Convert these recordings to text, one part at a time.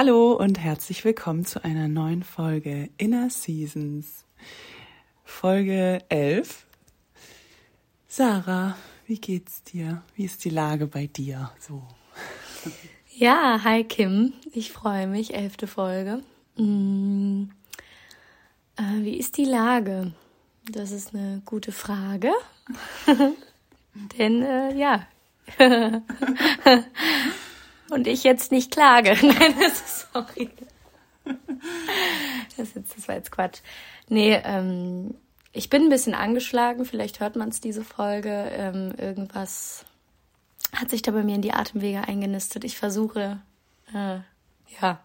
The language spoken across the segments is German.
Hallo und herzlich willkommen zu einer neuen Folge Inner Seasons. Folge 11. Sarah, wie geht's dir? Wie ist die Lage bei dir? So. Ja, hi Kim. Ich freue mich. Elfte Folge. Hm. Äh, wie ist die Lage? Das ist eine gute Frage. Denn äh, ja. Und ich jetzt nicht klage. Nein, das ist sorry. Das, jetzt, das war jetzt Quatsch. Nee, ähm, ich bin ein bisschen angeschlagen. Vielleicht hört man es diese Folge. Ähm, irgendwas hat sich da bei mir in die Atemwege eingenistet. Ich versuche, äh, ja,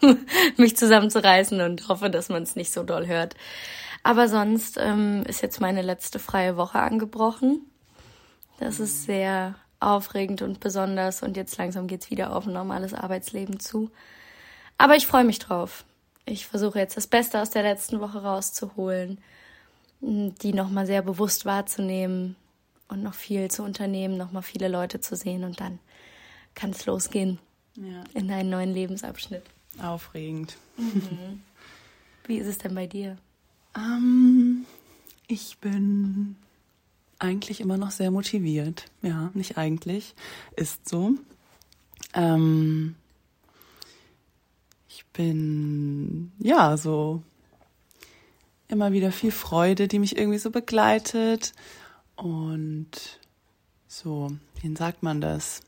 mich zusammenzureißen und hoffe, dass man es nicht so doll hört. Aber sonst ähm, ist jetzt meine letzte freie Woche angebrochen. Das ist sehr aufregend und besonders und jetzt langsam geht's wieder auf ein normales Arbeitsleben zu. Aber ich freue mich drauf. Ich versuche jetzt das Beste aus der letzten Woche rauszuholen, die nochmal sehr bewusst wahrzunehmen und noch viel zu unternehmen, nochmal viele Leute zu sehen und dann kann es losgehen ja. in einen neuen Lebensabschnitt. Aufregend. Mhm. Wie ist es denn bei dir? Ähm, ich bin eigentlich immer noch sehr motiviert. Ja, nicht eigentlich. Ist so. Ähm, ich bin, ja, so immer wieder viel Freude, die mich irgendwie so begleitet. Und so, wie sagt man das?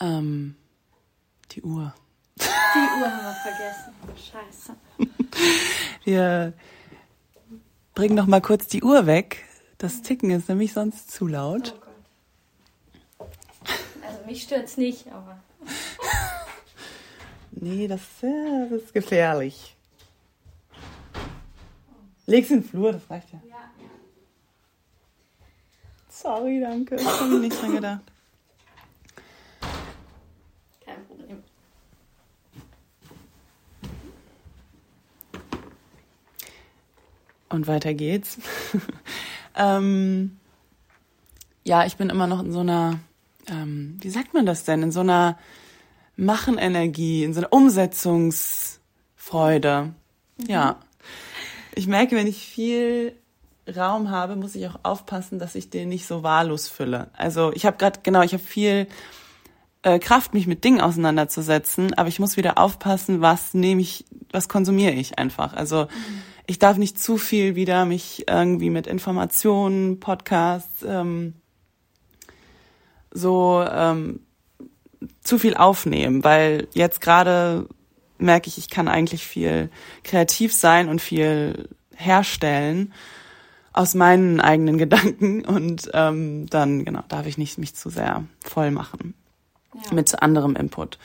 Ähm, die Uhr. Die Uhr haben wir vergessen. Scheiße. Wir bringen noch mal kurz die Uhr weg. Das Ticken ist nämlich sonst zu laut. Oh also mich stört's nicht, aber. nee, das, das, ist gefährlich. Leg's in den Flur, das reicht ja. ja. Sorry, danke. Ich habe nicht dran gedacht. Und weiter geht's. ähm, ja, ich bin immer noch in so einer, ähm, wie sagt man das denn, in so einer Machenenergie, in so einer Umsetzungsfreude. Mhm. Ja. Ich merke, wenn ich viel Raum habe, muss ich auch aufpassen, dass ich den nicht so wahllos fülle. Also ich habe gerade, genau, ich habe viel äh, Kraft, mich mit Dingen auseinanderzusetzen, aber ich muss wieder aufpassen, was nehme ich, was konsumiere ich einfach. Also mhm ich darf nicht zu viel wieder mich irgendwie mit Informationen, Podcasts, ähm, so ähm, zu viel aufnehmen, weil jetzt gerade merke ich, ich kann eigentlich viel kreativ sein und viel herstellen aus meinen eigenen Gedanken und ähm, dann genau darf ich nicht mich zu sehr voll machen ja. mit anderem Input.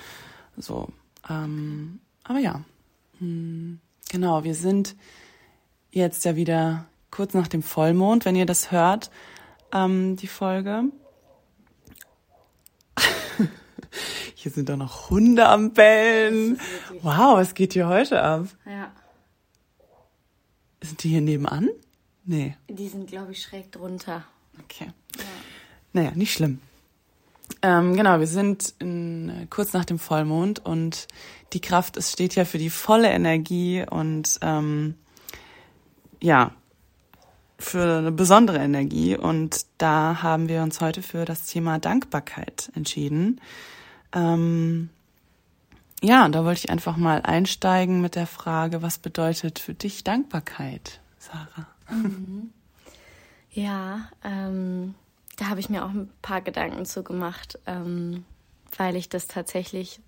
So, ähm, aber ja, hm, genau, wir sind jetzt ja wieder kurz nach dem Vollmond, wenn ihr das hört, ähm, die Folge. hier sind doch noch Hunde am Bellen. Wow, was geht hier heute ab? Ja. Sind die hier nebenan? Nee. Die sind, glaube ich, schräg drunter. Okay. Ja. Naja, nicht schlimm. Ähm, genau, wir sind in, kurz nach dem Vollmond und die Kraft, es steht ja für die volle Energie und ähm, ja, für eine besondere Energie. Und da haben wir uns heute für das Thema Dankbarkeit entschieden. Ähm, ja, und da wollte ich einfach mal einsteigen mit der Frage, was bedeutet für dich Dankbarkeit, Sarah? Mhm. Ja, ähm, da habe ich mir auch ein paar Gedanken zu gemacht, ähm, weil ich das tatsächlich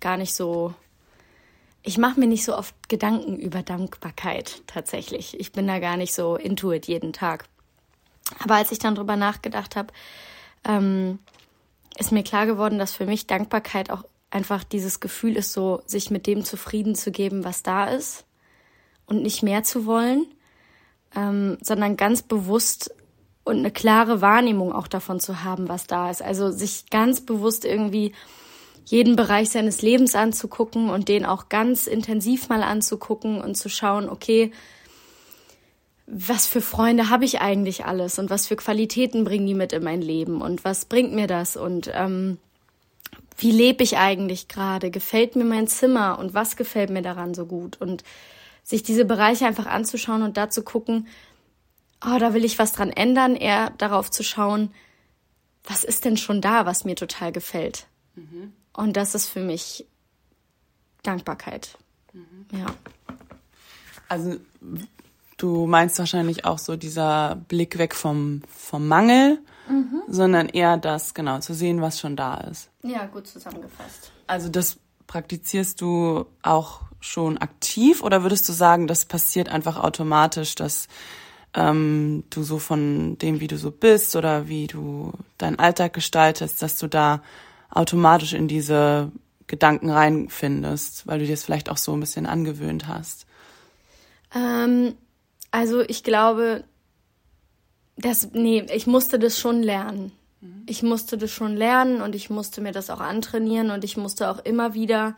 gar nicht so ich mache mir nicht so oft Gedanken über Dankbarkeit tatsächlich. Ich bin da gar nicht so intuit jeden Tag. Aber als ich dann drüber nachgedacht habe, ähm, ist mir klar geworden, dass für mich Dankbarkeit auch einfach dieses Gefühl ist, so sich mit dem zufrieden zu geben, was da ist und nicht mehr zu wollen, ähm, sondern ganz bewusst und eine klare Wahrnehmung auch davon zu haben, was da ist. Also sich ganz bewusst irgendwie jeden Bereich seines Lebens anzugucken und den auch ganz intensiv mal anzugucken und zu schauen, okay, was für Freunde habe ich eigentlich alles und was für Qualitäten bringen die mit in mein Leben und was bringt mir das und ähm, wie lebe ich eigentlich gerade? Gefällt mir mein Zimmer und was gefällt mir daran so gut? Und sich diese Bereiche einfach anzuschauen und da zu gucken, oh, da will ich was dran ändern, eher darauf zu schauen, was ist denn schon da, was mir total gefällt. Mhm. Und das ist für mich Dankbarkeit. Mhm. Ja. Also du meinst wahrscheinlich auch so dieser Blick weg vom, vom Mangel, mhm. sondern eher das, genau, zu sehen, was schon da ist. Ja, gut zusammengefasst. Also das praktizierst du auch schon aktiv oder würdest du sagen, das passiert einfach automatisch, dass ähm, du so von dem, wie du so bist oder wie du deinen Alltag gestaltest, dass du da automatisch in diese Gedanken reinfindest, weil du dir es vielleicht auch so ein bisschen angewöhnt hast? Ähm, also ich glaube, dass, nee, ich musste das schon lernen. Mhm. Ich musste das schon lernen und ich musste mir das auch antrainieren und ich musste auch immer wieder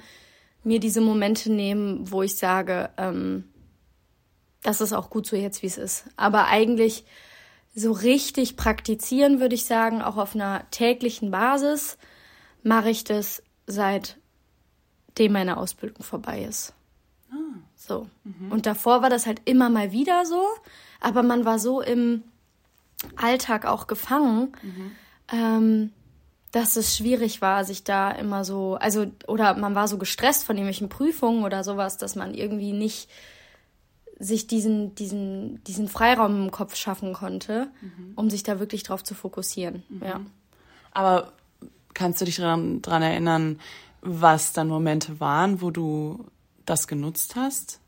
mir diese Momente nehmen, wo ich sage, ähm, das ist auch gut so jetzt, wie es ist. Aber eigentlich so richtig praktizieren, würde ich sagen, auch auf einer täglichen Basis, mache ich das seitdem meine Ausbildung vorbei ist. Ah. So. Mhm. Und davor war das halt immer mal wieder so, aber man war so im Alltag auch gefangen, mhm. ähm, dass es schwierig war, sich da immer so, also, oder man war so gestresst von irgendwelchen Prüfungen oder sowas, dass man irgendwie nicht sich diesen, diesen, diesen Freiraum im Kopf schaffen konnte, mhm. um sich da wirklich drauf zu fokussieren. Mhm. Ja. Aber kannst du dich daran, daran erinnern, was dann Momente waren, wo du das genutzt hast?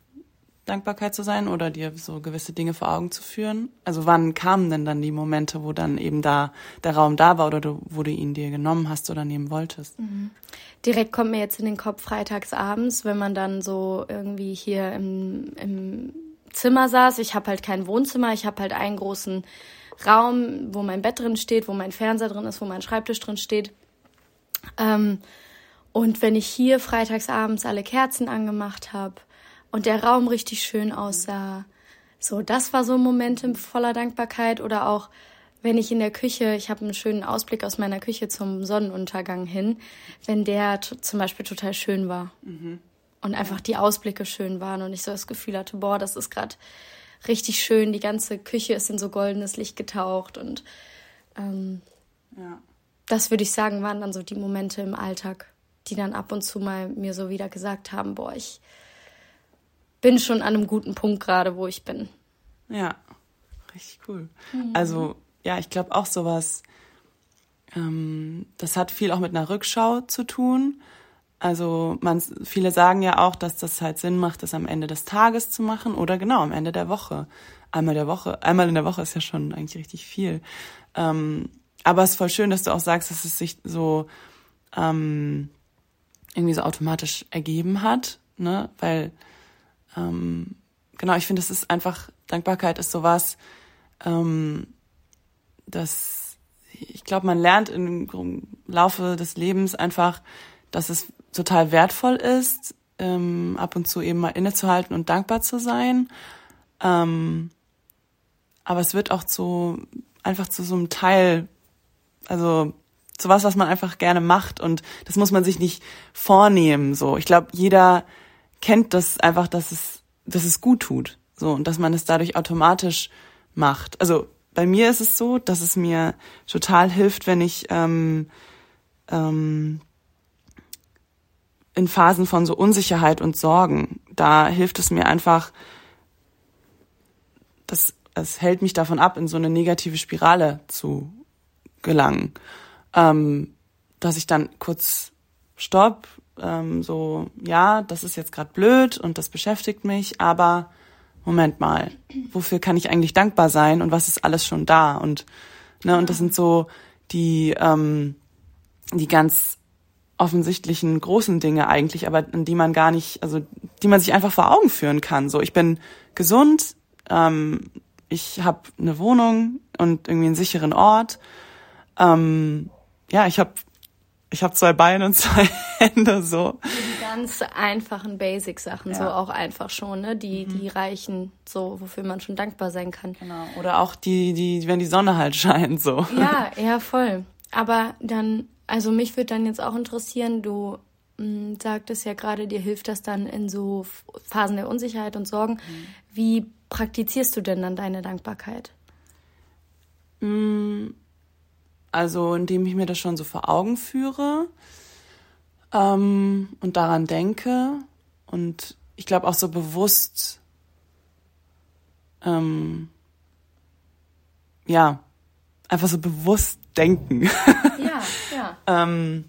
Dankbarkeit zu sein oder dir so gewisse Dinge vor Augen zu führen? Also wann kamen denn dann die Momente, wo dann eben da der Raum da war oder du, wo du ihn dir genommen hast oder nehmen wolltest? Mhm. Direkt kommt mir jetzt in den Kopf freitags abends, wenn man dann so irgendwie hier im, im Zimmer saß. Ich habe halt kein Wohnzimmer, ich habe halt einen großen Raum, wo mein Bett drin steht, wo mein Fernseher drin ist, wo mein Schreibtisch drin steht. Ähm, und wenn ich hier freitags abends alle Kerzen angemacht habe, und der Raum richtig schön aussah. So, das war so ein Moment voller Dankbarkeit oder auch wenn ich in der Küche, ich habe einen schönen Ausblick aus meiner Küche zum Sonnenuntergang hin, wenn der zum Beispiel total schön war mhm. und einfach die Ausblicke schön waren und ich so das Gefühl hatte, boah, das ist gerade richtig schön, die ganze Küche ist in so goldenes Licht getaucht und ähm, ja. Das würde ich sagen, waren dann so die Momente im Alltag, die dann ab und zu mal mir so wieder gesagt haben, boah, ich bin schon an einem guten Punkt gerade, wo ich bin. Ja, richtig cool. Mhm. Also, ja, ich glaube auch sowas, ähm, das hat viel auch mit einer Rückschau zu tun. Also man, viele sagen ja auch, dass das halt Sinn macht, das am Ende des Tages zu machen oder genau am Ende der Woche. Einmal der Woche, einmal in der Woche ist ja schon eigentlich richtig viel. Ähm, aber es ist voll schön, dass du auch sagst, dass es sich so ähm, irgendwie so automatisch ergeben hat, ne? Weil ähm, genau, ich finde, es ist einfach, Dankbarkeit ist sowas, ähm, das, ich glaube, man lernt im Laufe des Lebens einfach, dass es total wertvoll ist, ähm, ab und zu eben mal innezuhalten und dankbar zu sein. Ähm, aber es wird auch zu, einfach zu so einem Teil, also zu was, was man einfach gerne macht und das muss man sich nicht vornehmen, so. Ich glaube, jeder kennt das einfach, dass es, dass es gut tut. So, und dass man es dadurch automatisch macht. Also bei mir ist es so, dass es mir total hilft, wenn ich ähm, ähm, in Phasen von so Unsicherheit und Sorgen, da hilft es mir einfach, das, es hält mich davon ab, in so eine negative Spirale zu gelangen. Ähm, dass ich dann kurz stopp, ähm, so, ja, das ist jetzt gerade blöd und das beschäftigt mich, aber Moment mal, wofür kann ich eigentlich dankbar sein und was ist alles schon da? Und, ne, und das sind so die, ähm, die ganz offensichtlichen großen Dinge eigentlich, aber an die man gar nicht, also die man sich einfach vor Augen führen kann. So, ich bin gesund, ähm, ich habe eine Wohnung und irgendwie einen sicheren Ort. Ähm, ja, ich habe ich habe zwei Beine und zwei Hände so. Die ganz einfachen Basic-Sachen, ja. so auch einfach schon, ne? Die, mhm. die reichen, so, wofür man schon dankbar sein kann. Genau. Oder auch die, die, wenn die Sonne halt scheint, so. Ja, ja, voll. Aber dann Also mich würde dann jetzt auch interessieren, du mh, hm, sagtest ja gerade, dir hilft das dann in so Phasen der Unsicherheit und Sorgen. Mhm. Wie praktizierst du denn dann deine Dankbarkeit? Hm, also indem ich mir das schon so vor Augen führe ähm, und daran denke und ich glaube auch so bewusst, ähm, ja, einfach so bewusst denken. Ja, ja. ähm,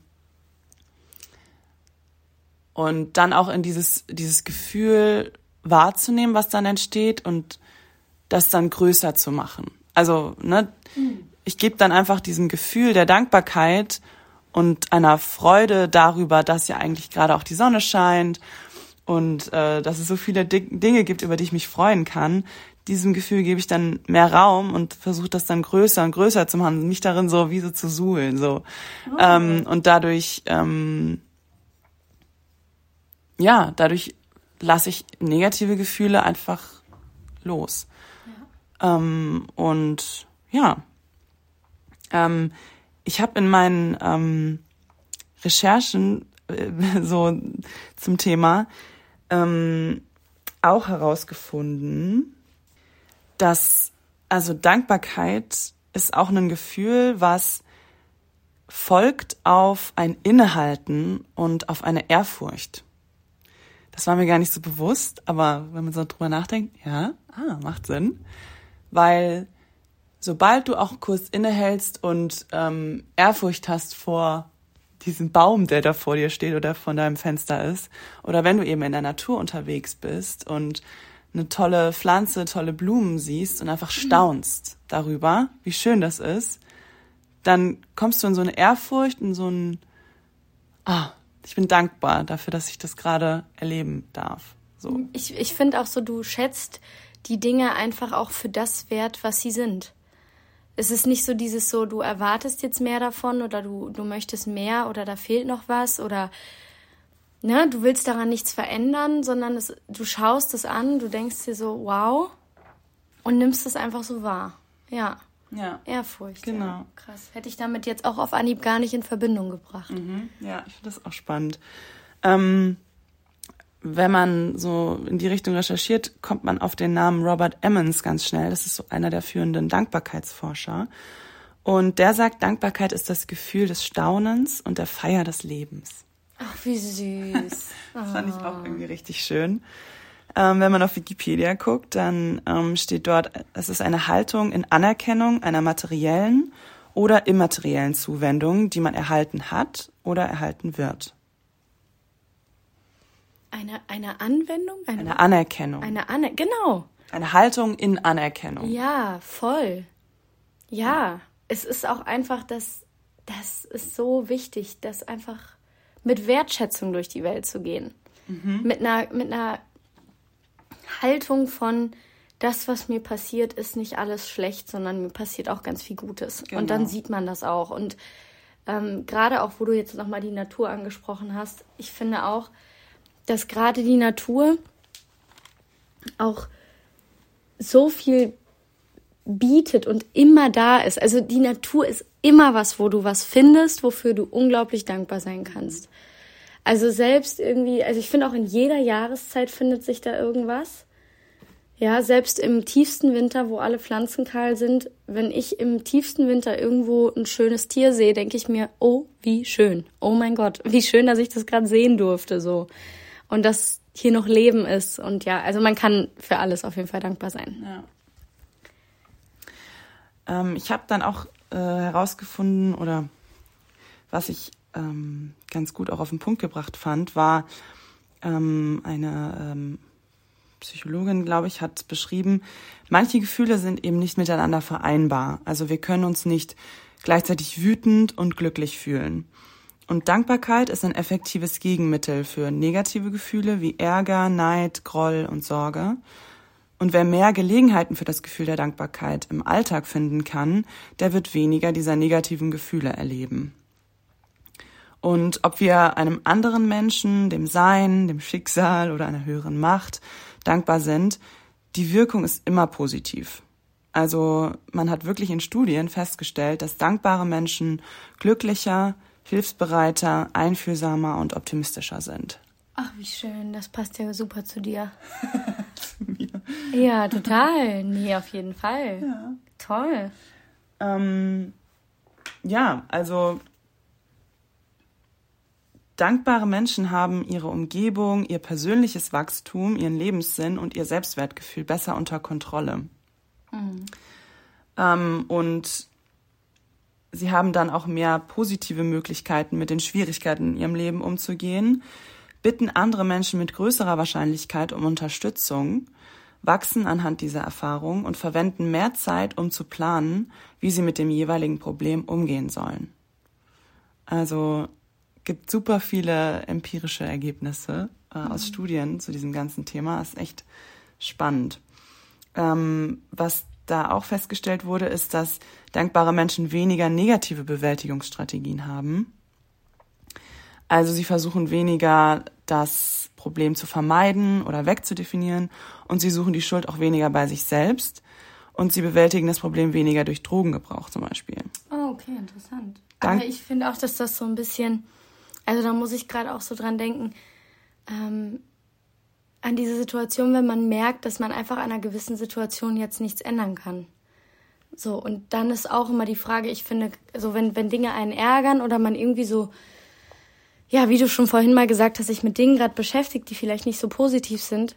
und dann auch in dieses, dieses Gefühl wahrzunehmen, was dann entsteht und das dann größer zu machen. Also, ne, mhm. Ich gebe dann einfach diesem Gefühl der Dankbarkeit und einer Freude darüber, dass ja eigentlich gerade auch die Sonne scheint und äh, dass es so viele D Dinge gibt, über die ich mich freuen kann. Diesem Gefühl gebe ich dann mehr Raum und versuche das dann größer und größer zu machen, mich darin so wie so zu suhlen so oh. ähm, und dadurch ähm, ja dadurch lasse ich negative Gefühle einfach los ja. ähm, und ja ähm, ich habe in meinen ähm, Recherchen äh, so zum Thema ähm, auch herausgefunden, dass also Dankbarkeit ist auch ein Gefühl, was folgt auf ein Innehalten und auf eine Ehrfurcht. Das war mir gar nicht so bewusst, aber wenn man so drüber nachdenkt, ja, ah, macht Sinn. Weil sobald du auch kurz innehältst und ähm, Ehrfurcht hast vor diesem Baum, der da vor dir steht oder von deinem Fenster ist, oder wenn du eben in der Natur unterwegs bist und eine tolle Pflanze, tolle Blumen siehst und einfach mhm. staunst darüber, wie schön das ist, dann kommst du in so eine Ehrfurcht, in so ein, ah, ich bin dankbar dafür, dass ich das gerade erleben darf. So. Ich, ich finde auch so, du schätzt die Dinge einfach auch für das wert, was sie sind es ist nicht so dieses so, du erwartest jetzt mehr davon oder du, du möchtest mehr oder da fehlt noch was oder ne, du willst daran nichts verändern, sondern es, du schaust es an, du denkst dir so, wow, und nimmst es einfach so wahr. Ja. Ja. Ehrfurcht. Genau. Ja. Krass. Hätte ich damit jetzt auch auf Anhieb gar nicht in Verbindung gebracht. Mhm. Ja, ich finde das auch spannend. Ähm, wenn man so in die Richtung recherchiert, kommt man auf den Namen Robert Emmons ganz schnell. Das ist so einer der führenden Dankbarkeitsforscher. Und der sagt, Dankbarkeit ist das Gefühl des Staunens und der Feier des Lebens. Ach, wie süß. das fand ich auch irgendwie richtig schön. Ähm, wenn man auf Wikipedia guckt, dann ähm, steht dort, es ist eine Haltung in Anerkennung einer materiellen oder immateriellen Zuwendung, die man erhalten hat oder erhalten wird. Eine, eine Anwendung? Eine, eine Anerkennung. Eine Aner genau. Eine Haltung in Anerkennung. Ja, voll. Ja, es ist auch einfach, das, das ist so wichtig, das einfach mit Wertschätzung durch die Welt zu gehen. Mhm. Mit, einer, mit einer Haltung von, das, was mir passiert, ist nicht alles schlecht, sondern mir passiert auch ganz viel Gutes. Genau. Und dann sieht man das auch. Und ähm, gerade auch, wo du jetzt nochmal die Natur angesprochen hast, ich finde auch, dass gerade die Natur auch so viel bietet und immer da ist. Also die Natur ist immer was, wo du was findest, wofür du unglaublich dankbar sein kannst. Also selbst irgendwie, also ich finde auch in jeder Jahreszeit findet sich da irgendwas. Ja, selbst im tiefsten Winter, wo alle Pflanzen kahl sind, wenn ich im tiefsten Winter irgendwo ein schönes Tier sehe, denke ich mir, oh, wie schön. Oh mein Gott, wie schön, dass ich das gerade sehen durfte, so und dass hier noch Leben ist. Und ja, also man kann für alles auf jeden Fall dankbar sein. Ja. Ähm, ich habe dann auch äh, herausgefunden, oder was ich ähm, ganz gut auch auf den Punkt gebracht fand, war ähm, eine ähm, Psychologin, glaube ich, hat beschrieben, manche Gefühle sind eben nicht miteinander vereinbar. Also wir können uns nicht gleichzeitig wütend und glücklich fühlen. Und Dankbarkeit ist ein effektives Gegenmittel für negative Gefühle wie Ärger, Neid, Groll und Sorge. Und wer mehr Gelegenheiten für das Gefühl der Dankbarkeit im Alltag finden kann, der wird weniger dieser negativen Gefühle erleben. Und ob wir einem anderen Menschen, dem Sein, dem Schicksal oder einer höheren Macht dankbar sind, die Wirkung ist immer positiv. Also man hat wirklich in Studien festgestellt, dass dankbare Menschen glücklicher, hilfsbereiter, einfühlsamer und optimistischer sind. Ach, wie schön. Das passt ja super zu dir. zu mir. Ja, total. Nee, auf jeden Fall. Ja. Toll. Ähm, ja, also dankbare Menschen haben ihre Umgebung, ihr persönliches Wachstum, ihren Lebenssinn und ihr Selbstwertgefühl besser unter Kontrolle. Mhm. Ähm, und sie haben dann auch mehr positive Möglichkeiten, mit den Schwierigkeiten in ihrem Leben umzugehen, bitten andere Menschen mit größerer Wahrscheinlichkeit um Unterstützung, wachsen anhand dieser Erfahrung und verwenden mehr Zeit, um zu planen, wie sie mit dem jeweiligen Problem umgehen sollen. Also gibt super viele empirische Ergebnisse äh, aus mhm. Studien zu diesem ganzen Thema. ist echt spannend. Ähm, was da auch festgestellt wurde, ist, dass dankbare Menschen weniger negative Bewältigungsstrategien haben. Also sie versuchen weniger das Problem zu vermeiden oder wegzudefinieren und sie suchen die Schuld auch weniger bei sich selbst und sie bewältigen das Problem weniger durch Drogengebrauch zum Beispiel. Oh, okay, interessant. Dank Aber ich finde auch, dass das so ein bisschen, also da muss ich gerade auch so dran denken, ähm, an diese Situation, wenn man merkt, dass man einfach an einer gewissen Situation jetzt nichts ändern kann. So, und dann ist auch immer die Frage, ich finde, so wenn, wenn Dinge einen ärgern oder man irgendwie so, ja, wie du schon vorhin mal gesagt hast, sich mit Dingen gerade beschäftigt, die vielleicht nicht so positiv sind,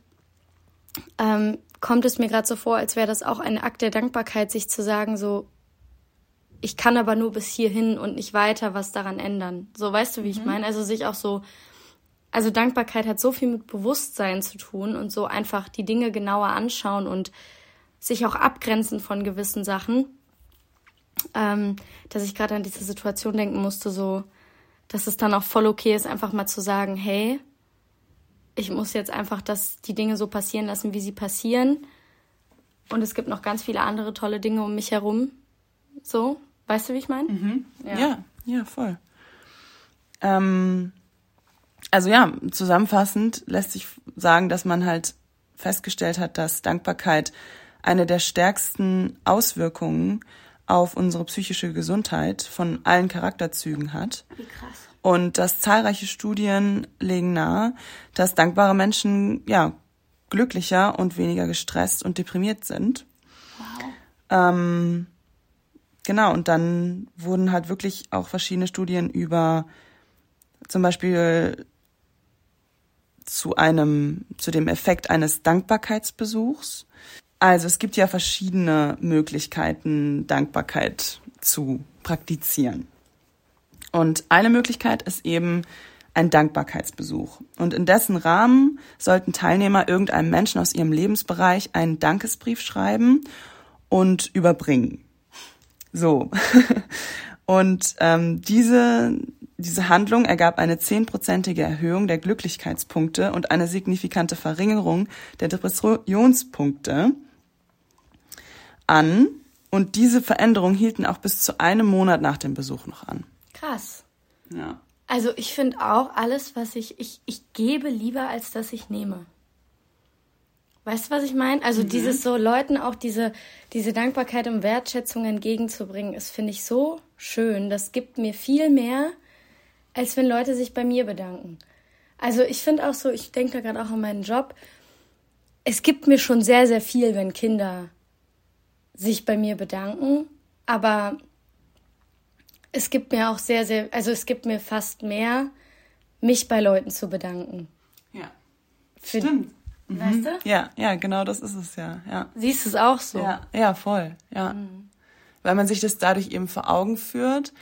ähm, kommt es mir gerade so vor, als wäre das auch ein Akt der Dankbarkeit, sich zu sagen, so, ich kann aber nur bis hierhin und nicht weiter was daran ändern. So, weißt du, wie mhm. ich meine? Also sich auch so also Dankbarkeit hat so viel mit Bewusstsein zu tun und so einfach die Dinge genauer anschauen und sich auch abgrenzen von gewissen Sachen, ähm, dass ich gerade an diese Situation denken musste, so, dass es dann auch voll okay ist, einfach mal zu sagen, hey, ich muss jetzt einfach das, die Dinge so passieren lassen, wie sie passieren. Und es gibt noch ganz viele andere tolle Dinge um mich herum. So, weißt du, wie ich meine? Mhm. Ja. ja. ja, voll. Ähm, also ja, zusammenfassend lässt sich sagen, dass man halt festgestellt hat, dass Dankbarkeit eine der stärksten Auswirkungen auf unsere psychische Gesundheit von allen Charakterzügen hat. Wie krass. Und dass zahlreiche Studien legen nahe, dass dankbare Menschen ja glücklicher und weniger gestresst und deprimiert sind. Wow. Ähm, genau, und dann wurden halt wirklich auch verschiedene Studien über zum Beispiel zu einem, zu dem Effekt eines Dankbarkeitsbesuchs. Also es gibt ja verschiedene Möglichkeiten, Dankbarkeit zu praktizieren. Und eine Möglichkeit ist eben ein Dankbarkeitsbesuch. Und in dessen Rahmen sollten Teilnehmer irgendeinem Menschen aus ihrem Lebensbereich einen Dankesbrief schreiben und überbringen. So. Und ähm, diese diese Handlung ergab eine zehnprozentige Erhöhung der Glücklichkeitspunkte und eine signifikante Verringerung der Depressionspunkte an. Und diese Veränderungen hielten auch bis zu einem Monat nach dem Besuch noch an. Krass. Ja. Also ich finde auch alles, was ich, ich, ich gebe lieber, als dass ich nehme. Weißt du, was ich meine? Also mhm. dieses so Leuten auch diese, diese Dankbarkeit und Wertschätzung entgegenzubringen, ist, finde ich, so schön. Das gibt mir viel mehr, als wenn Leute sich bei mir bedanken. Also ich finde auch so, ich denke da gerade auch an meinen Job. Es gibt mir schon sehr, sehr viel, wenn Kinder sich bei mir bedanken, aber es gibt mir auch sehr, sehr, also es gibt mir fast mehr, mich bei Leuten zu bedanken. Ja. Für, Stimmt. Weißt mhm. du? Ja, ja, genau das ist es ja. ja. Siehst du es auch so? Ja, ja voll, ja. Mhm. Weil man sich das dadurch eben vor Augen führt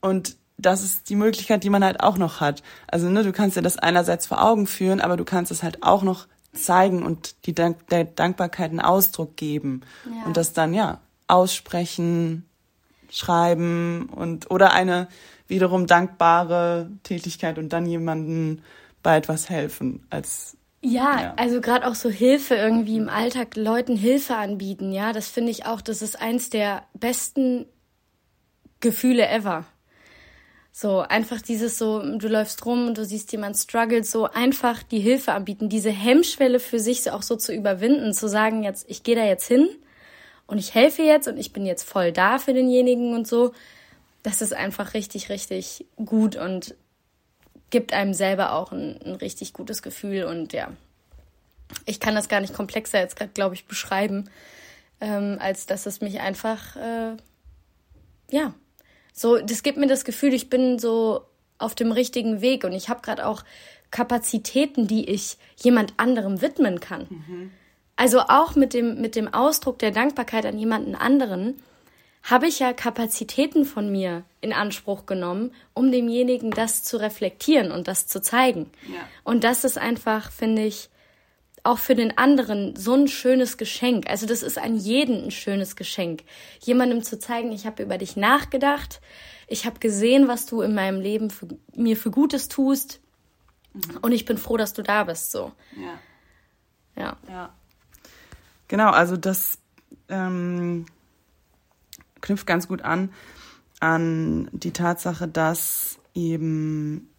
und das ist die Möglichkeit, die man halt auch noch hat. Also ne, du kannst dir das einerseits vor Augen führen, aber du kannst es halt auch noch zeigen und die Dank der Dankbarkeit einen Ausdruck geben ja. und das dann ja aussprechen, schreiben und oder eine wiederum dankbare Tätigkeit und dann jemanden bei etwas helfen als ja, ja. also gerade auch so Hilfe irgendwie im Alltag Leuten Hilfe anbieten, ja, das finde ich auch, das ist eins der besten Gefühle ever. So, einfach dieses so, du läufst rum und du siehst jemand struggelt, so einfach die Hilfe anbieten, diese Hemmschwelle für sich auch so zu überwinden, zu sagen, jetzt, ich gehe da jetzt hin und ich helfe jetzt und ich bin jetzt voll da für denjenigen und so. das ist einfach richtig, richtig gut und gibt einem selber auch ein, ein richtig gutes Gefühl. Und ja, ich kann das gar nicht komplexer jetzt gerade, glaube ich, beschreiben, ähm, als dass es mich einfach, äh, ja, so, das gibt mir das Gefühl, ich bin so auf dem richtigen Weg und ich habe gerade auch Kapazitäten, die ich jemand anderem widmen kann. Mhm. Also auch mit dem, mit dem Ausdruck der Dankbarkeit an jemanden anderen habe ich ja Kapazitäten von mir in Anspruch genommen, um demjenigen das zu reflektieren und das zu zeigen. Ja. Und das ist einfach, finde ich, auch für den anderen so ein schönes Geschenk. Also das ist an jeden ein schönes Geschenk. Jemandem zu zeigen, ich habe über dich nachgedacht, ich habe gesehen, was du in meinem Leben für, mir für Gutes tust mhm. und ich bin froh, dass du da bist. So. Ja. Ja. ja. Genau, also das ähm, knüpft ganz gut an an die Tatsache, dass eben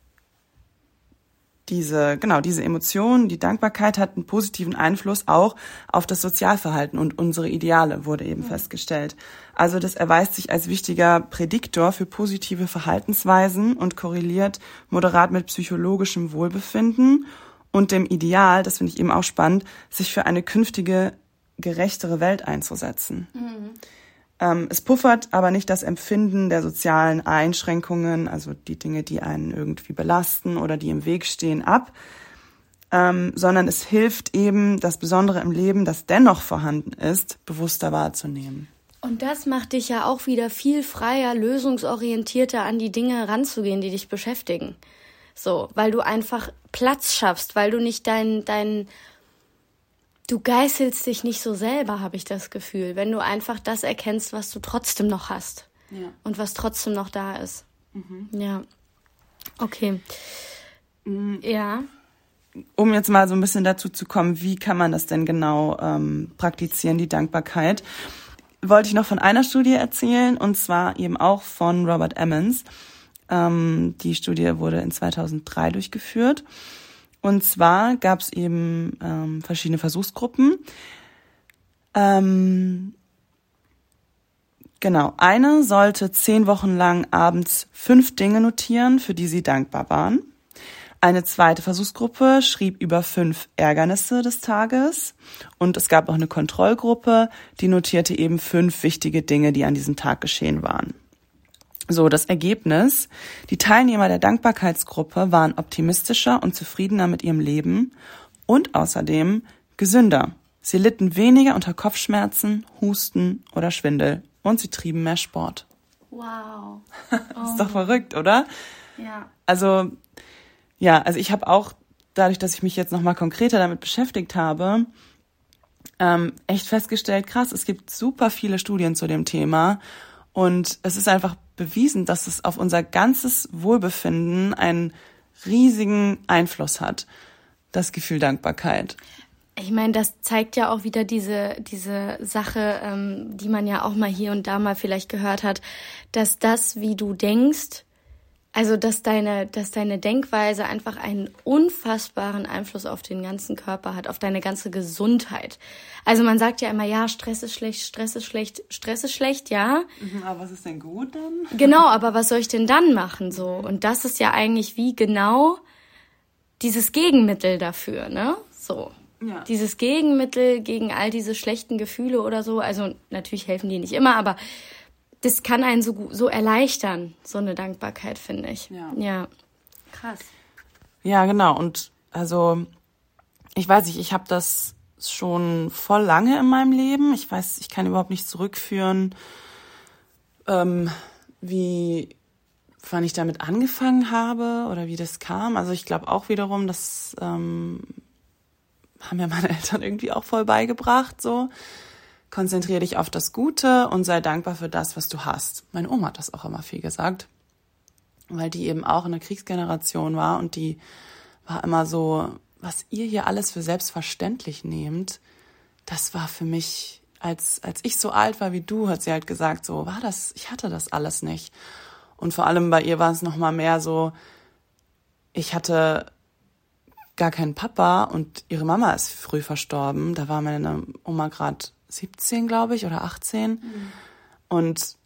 diese, genau, diese Emotion, die Dankbarkeit hat einen positiven Einfluss auch auf das Sozialverhalten und unsere Ideale, wurde eben mhm. festgestellt. Also das erweist sich als wichtiger Prädiktor für positive Verhaltensweisen und korreliert moderat mit psychologischem Wohlbefinden und dem Ideal, das finde ich eben auch spannend, sich für eine künftige gerechtere Welt einzusetzen. Mhm. Ähm, es puffert aber nicht das Empfinden der sozialen Einschränkungen, also die Dinge, die einen irgendwie belasten oder die im Weg stehen, ab, ähm, sondern es hilft eben, das Besondere im Leben, das dennoch vorhanden ist, bewusster wahrzunehmen. Und das macht dich ja auch wieder viel freier, lösungsorientierter an die Dinge ranzugehen, die dich beschäftigen. So, weil du einfach Platz schaffst, weil du nicht dein, dein du geißelst dich nicht so selber, habe ich das Gefühl, wenn du einfach das erkennst, was du trotzdem noch hast ja. und was trotzdem noch da ist. Mhm. Ja. Okay. Mhm. Ja. Um jetzt mal so ein bisschen dazu zu kommen, wie kann man das denn genau ähm, praktizieren, die Dankbarkeit, wollte ich noch von einer Studie erzählen und zwar eben auch von Robert Emmons. Ähm, die Studie wurde in 2003 durchgeführt. Und zwar gab es eben ähm, verschiedene Versuchsgruppen. Ähm, genau, eine sollte zehn Wochen lang abends fünf Dinge notieren, für die sie dankbar waren. Eine zweite Versuchsgruppe schrieb über fünf Ärgernisse des Tages und es gab auch eine Kontrollgruppe, die notierte eben fünf wichtige Dinge, die an diesem Tag geschehen waren. So, das Ergebnis. Die Teilnehmer der Dankbarkeitsgruppe waren optimistischer und zufriedener mit ihrem Leben und außerdem gesünder. Sie litten weniger unter Kopfschmerzen, Husten oder Schwindel und sie trieben mehr Sport. Wow. Oh. ist doch verrückt, oder? Ja. Also, ja, also ich habe auch, dadurch, dass ich mich jetzt nochmal konkreter damit beschäftigt habe, ähm, echt festgestellt, krass, es gibt super viele Studien zu dem Thema und es ist einfach bewiesen, dass es auf unser ganzes Wohlbefinden einen riesigen Einfluss hat. Das Gefühl Dankbarkeit. Ich meine, das zeigt ja auch wieder diese, diese Sache, ähm, die man ja auch mal hier und da mal vielleicht gehört hat, dass das, wie du denkst, also, dass deine, dass deine Denkweise einfach einen unfassbaren Einfluss auf den ganzen Körper hat, auf deine ganze Gesundheit. Also man sagt ja immer, ja, Stress ist schlecht, Stress ist schlecht, Stress ist schlecht, ja. Mhm, aber was ist denn gut dann? Genau, aber was soll ich denn dann machen so? Und das ist ja eigentlich wie genau dieses Gegenmittel dafür, ne? So. Ja. Dieses Gegenmittel gegen all diese schlechten Gefühle oder so. Also natürlich helfen die nicht immer, aber das kann einen so, so erleichtern, so eine Dankbarkeit, finde ich. Ja. ja. Krass. Ja, genau. Und also, ich weiß nicht, ich habe das schon voll lange in meinem Leben. Ich weiß, ich kann überhaupt nicht zurückführen, ähm, wie wann ich damit angefangen habe oder wie das kam. Also ich glaube auch wiederum, das ähm, haben ja meine Eltern irgendwie auch voll beigebracht, so. Konzentriere dich auf das Gute und sei dankbar für das, was du hast. Meine Oma hat das auch immer viel gesagt, weil die eben auch in der Kriegsgeneration war und die war immer so, was ihr hier alles für selbstverständlich nehmt, das war für mich, als, als ich so alt war wie du, hat sie halt gesagt, so war das, ich hatte das alles nicht. Und vor allem bei ihr war es nochmal mehr so, ich hatte gar keinen Papa und ihre Mama ist früh verstorben. Da war meine Oma gerade 17, glaube ich, oder 18. Mhm. Und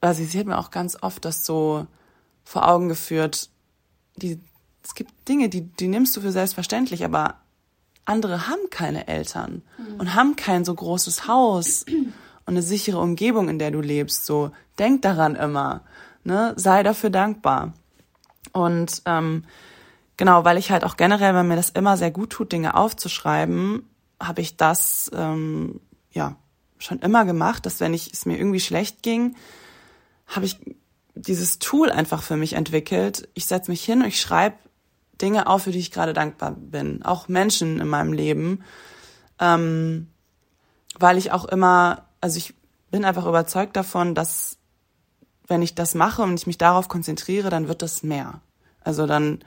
also sie hat mir auch ganz oft das so vor Augen geführt, die, es gibt Dinge, die, die nimmst du für selbstverständlich, aber andere haben keine Eltern mhm. und haben kein so großes Haus und eine sichere Umgebung, in der du lebst. So, denk daran immer, ne? Sei dafür dankbar. Und ähm, genau, weil ich halt auch generell, weil mir das immer sehr gut tut, Dinge aufzuschreiben, habe ich das ähm, ja schon immer gemacht, dass wenn ich es mir irgendwie schlecht ging, habe ich dieses Tool einfach für mich entwickelt. Ich setze mich hin und ich schreibe Dinge auf, für die ich gerade dankbar bin. Auch Menschen in meinem Leben. Ähm, weil ich auch immer, also ich bin einfach überzeugt davon, dass wenn ich das mache und ich mich darauf konzentriere, dann wird das mehr. Also dann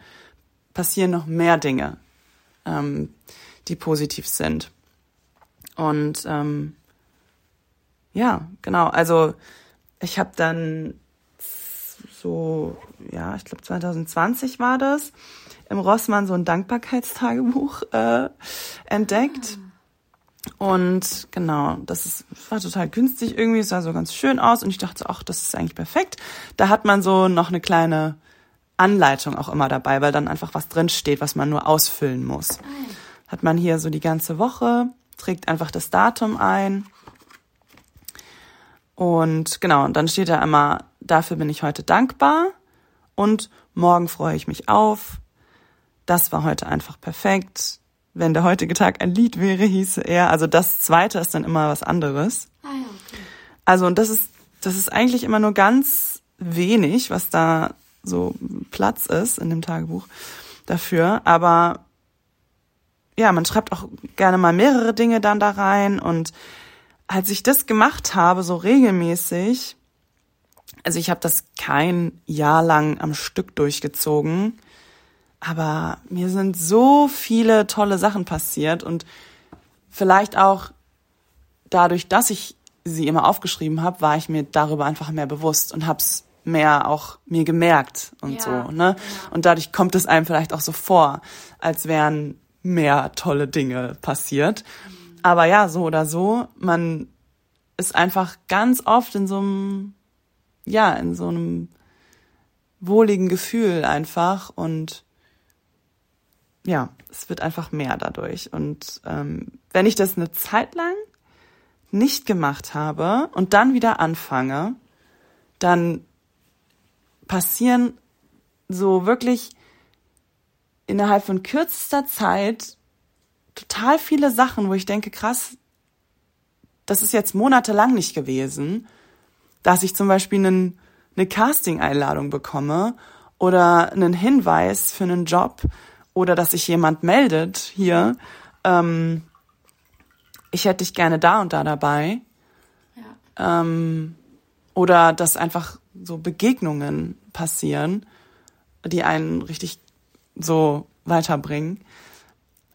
passieren noch mehr Dinge, ähm, die positiv sind. Und ähm, ja, genau. Also ich habe dann so, ja, ich glaube 2020 war das, im Rossmann so ein Dankbarkeitstagebuch äh, entdeckt. Ah. Und genau, das ist, war total günstig irgendwie, es sah so ganz schön aus und ich dachte, ach, das ist eigentlich perfekt. Da hat man so noch eine kleine Anleitung auch immer dabei, weil dann einfach was drin steht, was man nur ausfüllen muss. Ah hat man hier so die ganze Woche, trägt einfach das Datum ein und genau, und dann steht da immer, dafür bin ich heute dankbar und morgen freue ich mich auf. Das war heute einfach perfekt. Wenn der heutige Tag ein Lied wäre, hieße er. Also das zweite ist dann immer was anderes. Ah ja, okay. Also und das ist, das ist eigentlich immer nur ganz wenig, was da so Platz ist in dem Tagebuch dafür. Aber ja, man schreibt auch gerne mal mehrere Dinge dann da rein und als ich das gemacht habe, so regelmäßig, also ich habe das kein Jahr lang am Stück durchgezogen, aber mir sind so viele tolle Sachen passiert und vielleicht auch dadurch, dass ich sie immer aufgeschrieben habe, war ich mir darüber einfach mehr bewusst und hab's mehr auch mir gemerkt und ja, so, ne? Ja. Und dadurch kommt es einem vielleicht auch so vor, als wären mehr tolle Dinge passiert. Aber ja, so oder so, man ist einfach ganz oft in so einem, ja, in so einem wohligen Gefühl einfach und ja, es wird einfach mehr dadurch. Und ähm, wenn ich das eine Zeit lang nicht gemacht habe und dann wieder anfange, dann passieren so wirklich innerhalb von kürzester Zeit total viele Sachen, wo ich denke, krass, das ist jetzt monatelang nicht gewesen, dass ich zum Beispiel einen, eine Casting-Einladung bekomme oder einen Hinweis für einen Job oder dass sich jemand meldet hier, ähm, ich hätte dich gerne da und da dabei. Ja. Ähm, oder dass einfach so Begegnungen passieren, die einen richtig so weiterbringen.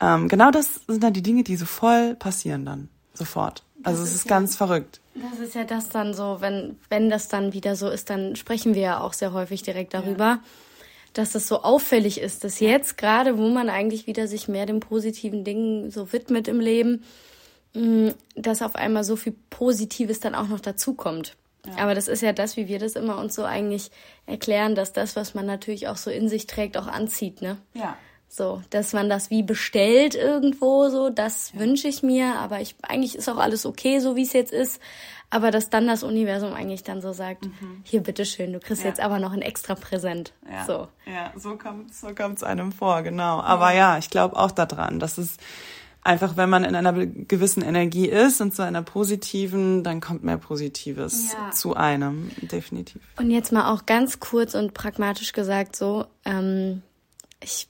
Ähm, genau das sind dann die Dinge, die so voll passieren dann, sofort. Also das es ist, ist ganz verrückt. Das ist ja das dann so, wenn, wenn das dann wieder so ist, dann sprechen wir ja auch sehr häufig direkt darüber, ja. dass das so auffällig ist, dass jetzt gerade, wo man eigentlich wieder sich mehr den positiven Dingen so widmet im Leben, mm, dass auf einmal so viel Positives dann auch noch dazukommt. Ja. Aber das ist ja das, wie wir das immer uns so eigentlich erklären, dass das, was man natürlich auch so in sich trägt, auch anzieht, ne? Ja. So, dass man das wie bestellt irgendwo, so, das ja. wünsche ich mir, aber ich, eigentlich ist auch alles okay, so wie es jetzt ist. Aber dass dann das Universum eigentlich dann so sagt, mhm. hier, bitteschön, du kriegst ja. jetzt aber noch ein extra Präsent. Ja. So. Ja, so kommt so kommt's einem vor, genau. Aber ja, ja ich glaube auch daran, dass es einfach, wenn man in einer gewissen Energie ist und zu einer positiven, dann kommt mehr Positives ja. zu einem, definitiv. Und jetzt mal auch ganz kurz und pragmatisch gesagt so, ähm, ich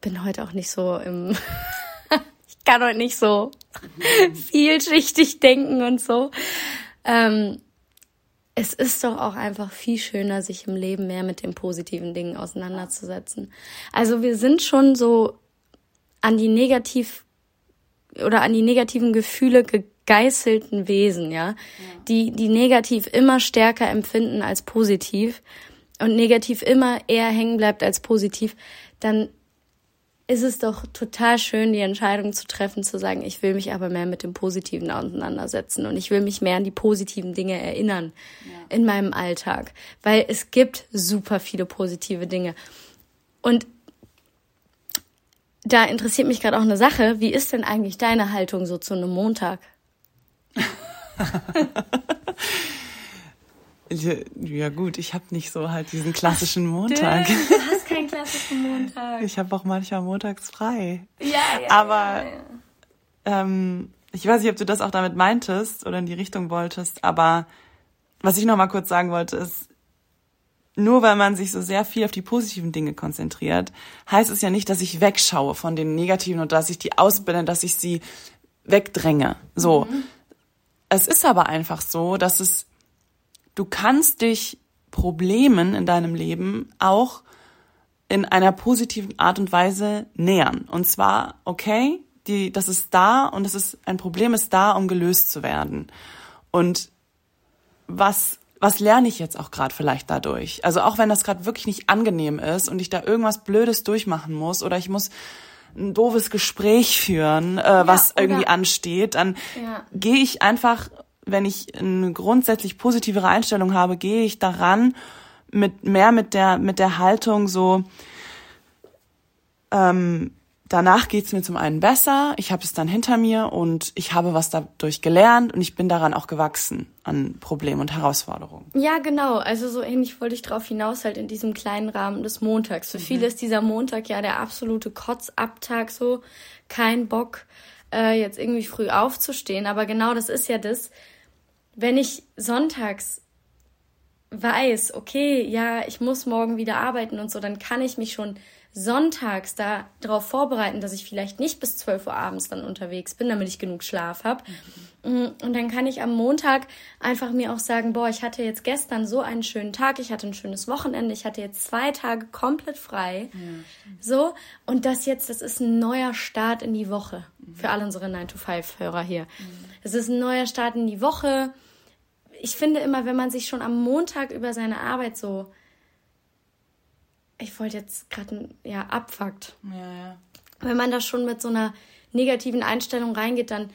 bin heute auch nicht so im. ich kann heute nicht so vielschichtig denken und so. Ähm, es ist doch auch einfach viel schöner, sich im Leben mehr mit den positiven Dingen auseinanderzusetzen. Also wir sind schon so an die negativ oder an die negativen Gefühle gegeißelten Wesen, ja, ja. die die negativ immer stärker empfinden als positiv und negativ immer eher hängen bleibt als positiv, dann ist es doch total schön, die Entscheidung zu treffen, zu sagen, ich will mich aber mehr mit dem Positiven auseinandersetzen und ich will mich mehr an die positiven Dinge erinnern ja. in meinem Alltag, weil es gibt super viele positive Dinge. Und da interessiert mich gerade auch eine Sache, wie ist denn eigentlich deine Haltung so zu einem Montag? ja gut, ich habe nicht so halt diesen klassischen Montag. Du hast keinen klassischen Montag. Ich habe auch manchmal montags frei. Ja, ja. Aber ja, ja. Ähm, ich weiß nicht, ob du das auch damit meintest oder in die Richtung wolltest, aber was ich noch mal kurz sagen wollte ist, nur weil man sich so sehr viel auf die positiven Dinge konzentriert, heißt es ja nicht, dass ich wegschaue von den negativen und dass ich die ausbilde, dass ich sie wegdränge. So. Mhm. Es ist aber einfach so, dass es du kannst dich Problemen in deinem Leben auch in einer positiven Art und Weise nähern. Und zwar, okay, die, das ist da und es ist, ein Problem ist da, um gelöst zu werden. Und was, was lerne ich jetzt auch gerade vielleicht dadurch? Also auch wenn das gerade wirklich nicht angenehm ist und ich da irgendwas Blödes durchmachen muss oder ich muss ein doofes Gespräch führen, äh, ja, was irgendwie ansteht, dann ja. gehe ich einfach wenn ich eine grundsätzlich positivere Einstellung habe, gehe ich daran mit mehr mit der mit der Haltung so ähm, danach geht's mir zum einen besser, ich habe es dann hinter mir und ich habe was dadurch gelernt und ich bin daran auch gewachsen an Problemen und Herausforderungen. Ja, genau. Also so ähnlich wollte ich drauf hinaus halt in diesem kleinen Rahmen des Montags. Für mhm. viele ist dieser Montag ja der absolute Kotzabtag so, kein Bock äh, jetzt irgendwie früh aufzustehen. Aber genau das ist ja das, wenn ich sonntags weiß, okay, ja, ich muss morgen wieder arbeiten und so, dann kann ich mich schon sonntags da darauf vorbereiten, dass ich vielleicht nicht bis 12 Uhr abends dann unterwegs bin, damit ich genug Schlaf habe. Mhm. Und dann kann ich am Montag einfach mir auch sagen, boah, ich hatte jetzt gestern so einen schönen Tag, ich hatte ein schönes Wochenende, ich hatte jetzt zwei Tage komplett frei. Ja. So, und das jetzt, das ist ein neuer Start in die Woche mhm. für alle unsere 9-to-5-Hörer hier. Es mhm. ist ein neuer Start in die Woche ich finde immer, wenn man sich schon am Montag über seine Arbeit so, ich wollte jetzt gerade, ja, abfuckt. Ja, ja. Wenn man da schon mit so einer negativen Einstellung reingeht, dann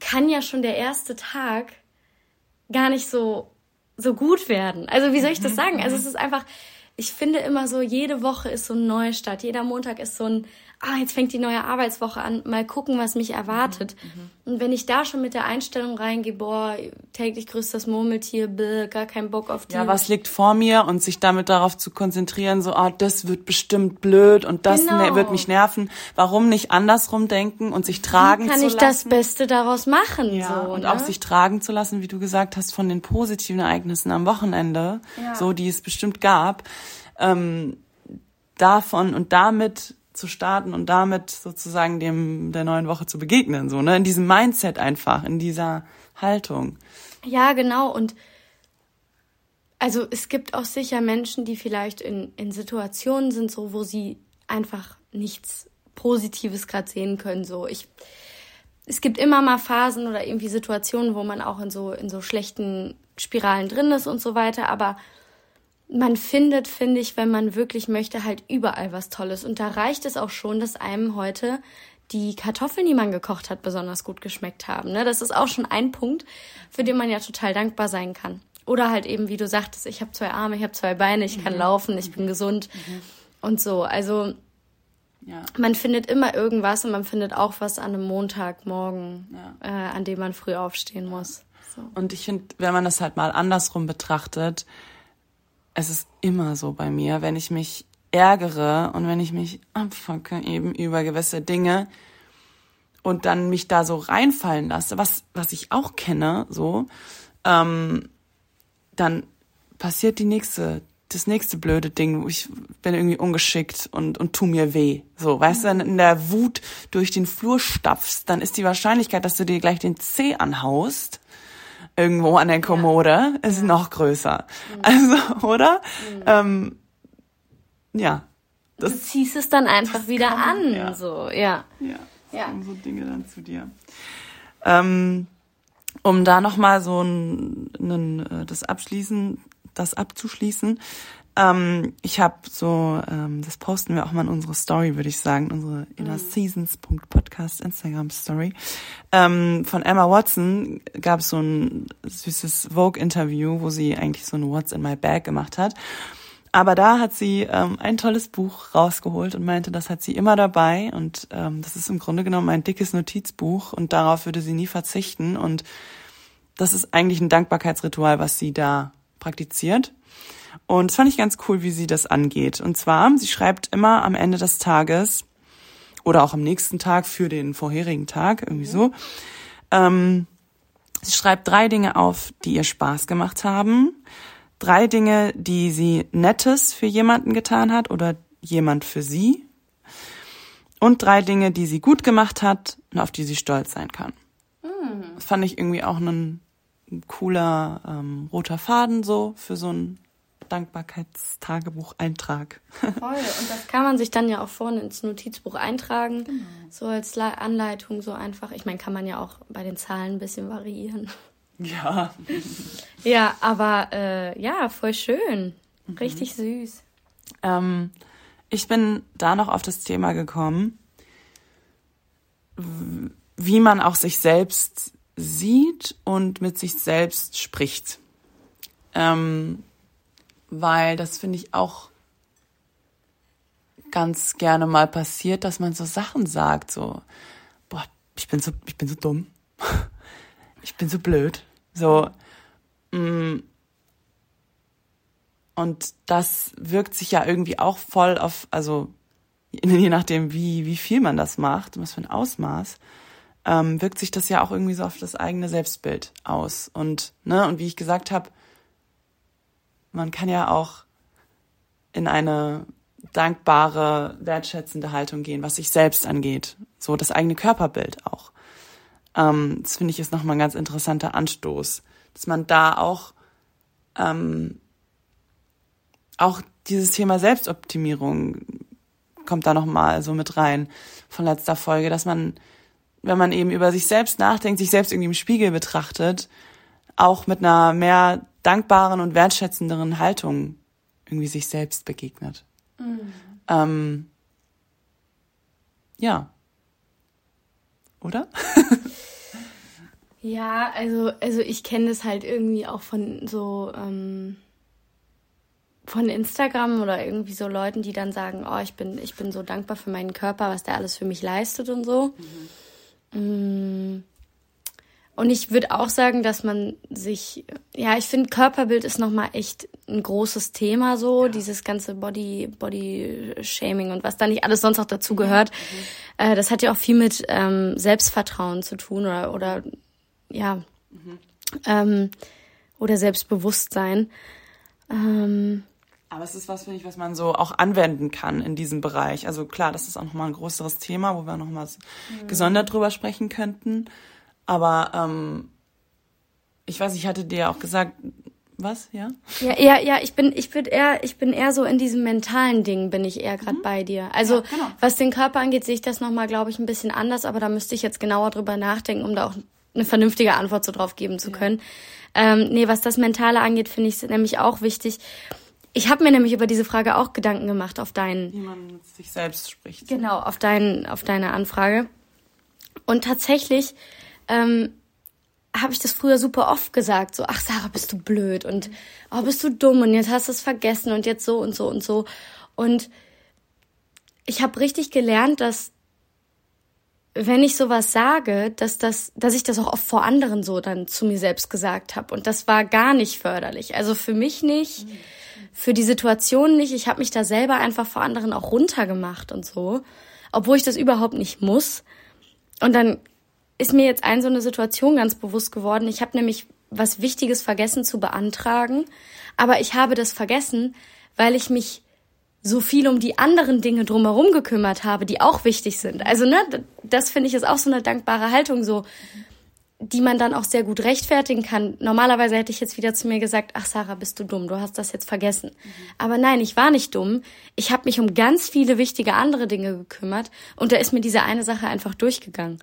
kann ja schon der erste Tag gar nicht so, so gut werden. Also wie soll ich das mhm, sagen? Also mhm. es ist einfach, ich finde immer so, jede Woche ist so ein Neustart. Jeder Montag ist so ein, ah, jetzt fängt die neue Arbeitswoche an, mal gucken, was mich erwartet. Mhm, mhm. und wenn ich da schon mit der Einstellung reingehe, boah, täglich grüßt das Murmeltier, bäh, gar keinen Bock auf die. Ja, was liegt vor mir und sich damit darauf zu konzentrieren, so, ah, das wird bestimmt blöd und das genau. wird mich nerven. Warum nicht andersrum denken und sich tragen zu lassen? Kann ich das Beste daraus machen, ja, so, und ne? auch sich tragen zu lassen, wie du gesagt hast, von den positiven Ereignissen am Wochenende, ja. so, die es bestimmt gab, ähm, davon und damit zu starten und damit sozusagen dem der neuen Woche zu begegnen, so ne, in diesem Mindset einfach, in dieser Haltung. Ja, genau und also es gibt auch sicher Menschen, die vielleicht in, in Situationen sind, so wo sie einfach nichts Positives gerade sehen können. So ich, es gibt immer mal Phasen oder irgendwie Situationen, wo man auch in so in so schlechten Spiralen drin ist und so weiter. Aber man findet, finde ich, wenn man wirklich möchte, halt überall was Tolles. Und da reicht es auch schon, dass einem heute die Kartoffeln, die man gekocht hat, besonders gut geschmeckt haben. Ne? Das ist auch schon ein Punkt, für den man ja total dankbar sein kann. Oder halt eben, wie du sagtest, ich habe zwei Arme, ich habe zwei Beine, ich kann mhm. laufen, ich bin gesund mhm. und so. Also ja. man findet immer irgendwas und man findet auch was an einem Montagmorgen, ja. äh, an dem man früh aufstehen muss. So. Und ich finde, wenn man das halt mal andersrum betrachtet, es ist immer so bei mir, wenn ich mich ärgere und wenn ich mich abfucke eben über gewisse Dinge und dann mich da so reinfallen lasse, was, was ich auch kenne, so, ähm, dann passiert die nächste, das nächste blöde Ding, ich bin irgendwie ungeschickt und, und tu mir weh. So, weißt du, wenn in der Wut durch den Flur stapfst, dann ist die Wahrscheinlichkeit, dass du dir gleich den Zeh anhaust, irgendwo an der Kommode ja. ist noch größer. Mhm. Also, oder? Mhm. Ähm, ja. Das, du ziehst es dann einfach wieder kann, an, ja. so, ja. Ja, ja. so Dinge dann zu dir. Ähm, um da nochmal so ein, ein, äh, das abschließen, das abzuschließen, Ähm, ich habe so, ähm, das posten wir auch mal in unsere Story, würde ich sagen, unsere innerseasons.podcast Instagram Story. Ähm, von Emma Watson gab es so ein süßes Vogue-Interview, wo sie eigentlich so ein What's in my bag gemacht hat. Aber da hat sie ähm, ein tolles Buch rausgeholt und meinte, das hat sie immer dabei und ähm, das ist im Grunde genommen ein dickes Notizbuch und darauf würde sie nie verzichten und das ist eigentlich ein Dankbarkeitsritual, was sie da praktiziert. Und das fand ich ganz cool, wie sie das angeht. Und zwar, sie schreibt immer am Ende des Tages oder auch am nächsten Tag für den vorherigen Tag, irgendwie so. Ähm, sie schreibt drei Dinge auf, die ihr Spaß gemacht haben. Drei Dinge, die sie Nettes für jemanden getan hat oder jemand für sie. Und drei Dinge, die sie gut gemacht hat und auf die sie stolz sein kann. Mhm. Das fand ich irgendwie auch ein, cooler ähm, roter Faden so für so ein Dankbarkeitstagebuch-Eintrag. Voll. Und das kann man sich dann ja auch vorne ins Notizbuch eintragen. Genau. So als Anleitung, so einfach. Ich meine, kann man ja auch bei den Zahlen ein bisschen variieren. Ja. ja, aber äh, ja, voll schön. Mhm. Richtig süß. Ähm, ich bin da noch auf das Thema gekommen, wie man auch sich selbst sieht und mit sich selbst spricht. Ähm, weil das finde ich auch ganz gerne mal passiert, dass man so Sachen sagt, so, boah, ich bin so, ich bin so dumm, ich bin so blöd, so, mm, und das wirkt sich ja irgendwie auch voll auf, also je nachdem, wie, wie viel man das macht, was für ein Ausmaß, ähm, wirkt sich das ja auch irgendwie so auf das eigene Selbstbild aus. Und, ne, und wie ich gesagt habe, man kann ja auch in eine dankbare, wertschätzende Haltung gehen, was sich selbst angeht. So das eigene Körperbild auch. Ähm, das finde ich ist nochmal ein ganz interessanter Anstoß, dass man da auch, ähm, auch dieses Thema Selbstoptimierung kommt da nochmal so mit rein von letzter Folge, dass man, wenn man eben über sich selbst nachdenkt, sich selbst irgendwie im Spiegel betrachtet, auch mit einer mehr dankbaren und wertschätzenderen Haltung irgendwie sich selbst begegnet. Mhm. Ähm, ja. Oder? ja, also, also ich kenne das halt irgendwie auch von so ähm, von Instagram oder irgendwie so Leuten, die dann sagen, oh, ich bin, ich bin so dankbar für meinen Körper, was der alles für mich leistet und so. Mhm. Mm. Und ich würde auch sagen, dass man sich, ja, ich finde Körperbild ist nochmal echt ein großes Thema so, ja. dieses ganze Body, Body Shaming und was da nicht alles sonst auch dazu gehört. Mhm. Äh, das hat ja auch viel mit ähm, Selbstvertrauen zu tun oder, oder ja, mhm. ähm, oder Selbstbewusstsein. Ähm, aber es ist was, finde ich, was man so auch anwenden kann in diesem Bereich. Also klar, das ist auch nochmal ein größeres Thema, wo wir nochmal mhm. gesondert drüber sprechen könnten. Aber ähm, ich weiß, ich hatte dir ja auch gesagt, was, ja? Ja, ja, ja, ich bin, ich bin eher, ich bin eher so in diesem mentalen Ding, bin ich eher gerade mhm. bei dir. Also ja, genau. was den Körper angeht, sehe ich das nochmal, glaube ich, ein bisschen anders, aber da müsste ich jetzt genauer drüber nachdenken, um da auch eine vernünftige Antwort so drauf geben zu können. Ja. Ähm, nee, was das Mentale angeht, finde ich nämlich auch wichtig. Ich habe mir nämlich über diese Frage auch Gedanken gemacht auf deinen. Wie man mit sich selbst spricht. Genau, auf deinen, auf deine Anfrage. Und tatsächlich ähm, habe ich das früher super oft gesagt, so, ach Sarah, bist du blöd und oh, bist du dumm und jetzt hast du es vergessen und jetzt so und so und so. Und ich habe richtig gelernt, dass wenn ich sowas sage, dass das, dass ich das auch oft vor anderen so dann zu mir selbst gesagt habe und das war gar nicht förderlich. Also für mich nicht, für die Situation nicht. Ich habe mich da selber einfach vor anderen auch runtergemacht und so, obwohl ich das überhaupt nicht muss. Und dann ist mir jetzt ein so eine Situation ganz bewusst geworden. Ich habe nämlich was Wichtiges vergessen zu beantragen, aber ich habe das vergessen, weil ich mich so viel um die anderen Dinge drumherum gekümmert habe, die auch wichtig sind. Also, ne, das finde ich ist auch so eine dankbare Haltung, so, die man dann auch sehr gut rechtfertigen kann. Normalerweise hätte ich jetzt wieder zu mir gesagt, ach Sarah, bist du dumm, du hast das jetzt vergessen. Mhm. Aber nein, ich war nicht dumm. Ich habe mich um ganz viele wichtige andere Dinge gekümmert und da ist mir diese eine Sache einfach durchgegangen.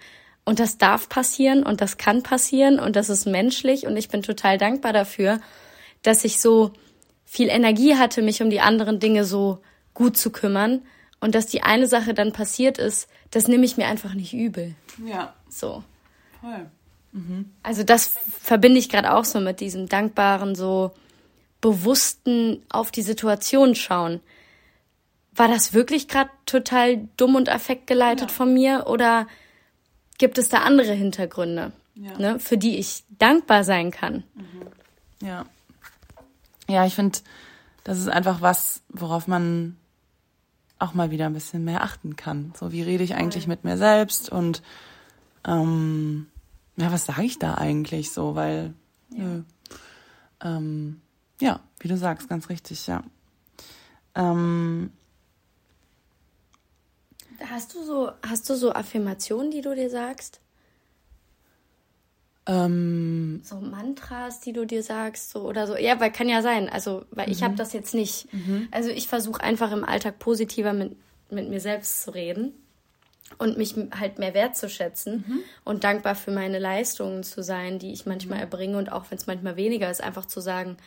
Und das darf passieren und das kann passieren und das ist menschlich und ich bin total dankbar dafür, dass ich so viel Energie hatte, mich um die anderen Dinge so gut zu kümmern. Und dass die eine Sache dann passiert ist, das nehme ich mir einfach nicht übel. Ja. So. Voll. Also das verbinde ich gerade auch so mit diesem dankbaren, so bewussten auf die Situation schauen. War das wirklich gerade total dumm und affektgeleitet Ja. von mir oder gibt es da andere Hintergründe, Ja. ne, für die ich dankbar sein kann? Ja. Ja, ich finde, das ist einfach was, worauf man auch mal wieder ein bisschen mehr achten kann. So, wie rede ich eigentlich mit mir selbst und ähm, ja, was sage ich da eigentlich so, weil nö. Ähm, ja, wie du sagst, ganz richtig, ja. Ähm, Hast du so, hast du so Affirmationen, die du dir sagst? ähm, So Mantras, die du dir sagst, so oder so. Ja, weil kann ja sein. Also, weil ich habe das jetzt nicht. Also ich versuche einfach im Alltag positiver mit, mit mir selbst zu reden und mich halt mehr wertzuschätzen und dankbar für meine Leistungen zu sein, die ich manchmal erbringe und auch wenn es manchmal weniger ist, einfach zu sagen,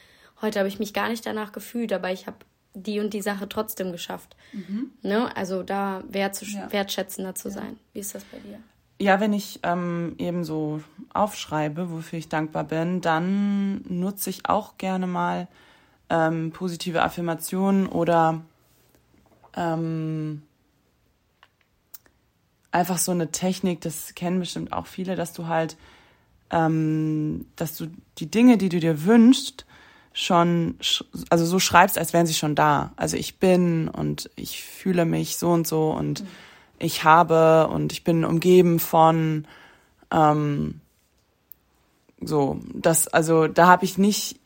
heute habe ich mich gar nicht danach gefühlt, aber ich habe die und die Sache trotzdem geschafft. Ne? Also da Ja. wertschätzender zu sein. Wie ist das bei dir? Ja, wenn ich ähm, eben so aufschreibe, wofür ich dankbar bin, dann nutze ich auch gerne mal ähm, positive Affirmationen oder ähm, einfach so eine Technik, das kennen bestimmt auch viele, dass du halt, ähm, dass du die Dinge, die du dir wünschst, schon, sch- also so schreibst, als wären sie schon da. Also ich bin und ich fühle mich so und so und ich habe und ich bin umgeben von ähm, so das also da habe ich nicht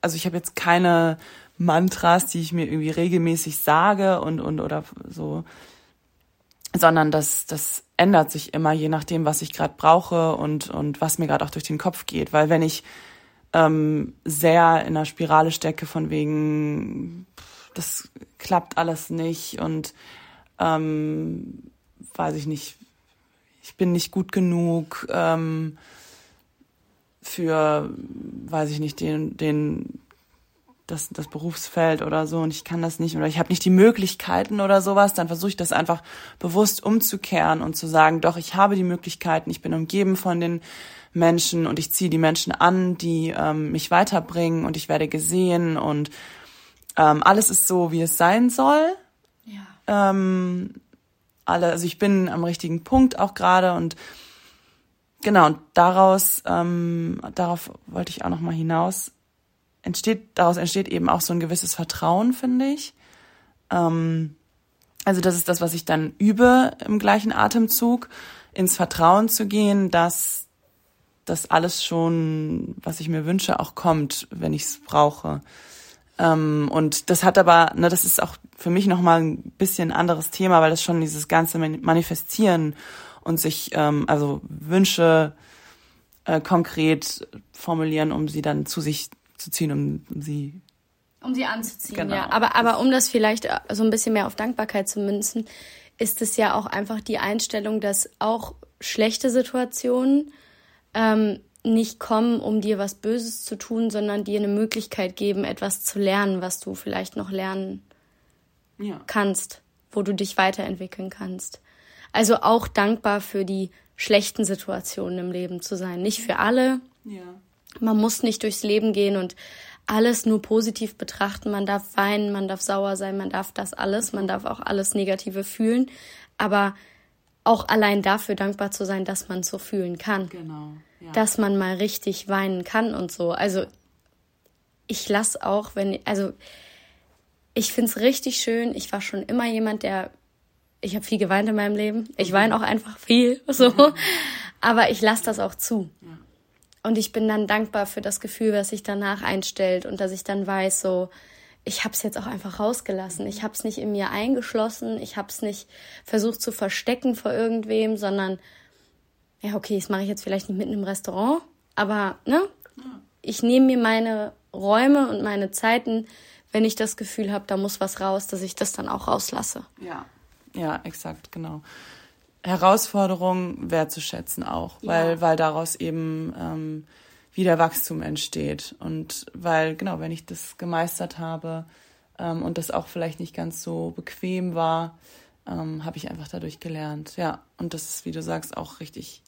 also ich habe jetzt keine Mantras, die ich mir irgendwie regelmäßig sage und und oder so sondern das das ändert sich immer je nachdem, was ich gerade brauche und und was mir gerade auch durch den Kopf geht, weil wenn ich ähm, sehr in einer Spirale stecke von wegen das klappt alles nicht und ähm, weiß ich nicht, ich bin nicht gut genug ähm, für, weiß ich nicht, den, den, das, das Berufsfeld oder so und ich kann das nicht oder ich habe nicht die Möglichkeiten oder sowas, dann versuche ich das einfach bewusst umzukehren und zu sagen, doch, ich habe die Möglichkeiten, ich bin umgeben von den Menschen und ich ziehe die Menschen an, die ähm, mich weiterbringen und ich werde gesehen und ähm, alles ist so, wie es sein soll Ja. ähm, alle, also ich bin am richtigen Punkt auch gerade und genau, und daraus, ähm, darauf wollte ich auch nochmal hinaus, entsteht, daraus entsteht eben auch so ein gewisses Vertrauen, finde ich. Ähm, also das ist das, was ich dann übe im gleichen Atemzug, ins Vertrauen zu gehen, dass das alles schon, was ich mir wünsche, auch kommt, wenn ich es brauche. Ähm, und das hat aber, ne, das ist auch für mich nochmal ein bisschen ein anderes Thema, weil das schon dieses ganze Man- Manifestieren und sich, ähm, also Wünsche äh, konkret formulieren, um sie dann zu sich zu ziehen, um, um sie Um sie anzuziehen, Genau. ja. Aber, aber um das vielleicht äh, so ein bisschen mehr auf Dankbarkeit zu münzen, ist es ja auch einfach die Einstellung, dass auch schlechte Situationen ähm, nicht kommen, um dir was Böses zu tun, sondern dir eine Möglichkeit geben, etwas zu lernen, was du vielleicht noch lernen ja. kannst, wo du dich weiterentwickeln kannst. Also auch dankbar für die schlechten Situationen im Leben zu sein. Nicht für alle, ja. man muss nicht durchs Leben gehen und alles nur positiv betrachten. Man darf weinen, man darf sauer sein, man darf das alles, man darf auch alles Negative fühlen. Aber auch allein dafür dankbar zu sein, dass man so fühlen kann. Genau. Ja. Dass man mal richtig weinen kann und so. Also ich lasse auch, wenn, also ich find's richtig schön. Ich war schon immer jemand, der, ich habe viel geweint in meinem Leben. Ich weine auch einfach viel, so. Aber ich lasse das auch zu. Und ich bin dann dankbar für das Gefühl, was sich danach einstellt und dass ich dann weiß, so, ich habe es jetzt auch einfach rausgelassen. Ich habe es nicht in mir eingeschlossen. Ich habe es nicht versucht zu verstecken vor irgendwem, sondern, ja, okay, das mache ich jetzt vielleicht nicht mitten im Restaurant, aber, ne? Ich nehme mir meine Räume und meine Zeiten, wenn ich das Gefühl habe, da muss was raus, dass ich das dann auch rauslasse. Ja, ja, exakt, genau. Herausforderungen wertzuschätzen auch, weil, Ja. weil daraus eben ähm, wieder Wachstum entsteht. Und weil, genau, wenn ich das gemeistert habe ähm, und das auch vielleicht nicht ganz so bequem war, ähm, habe ich einfach dadurch gelernt. Ja, und das ist, wie du sagst, auch richtig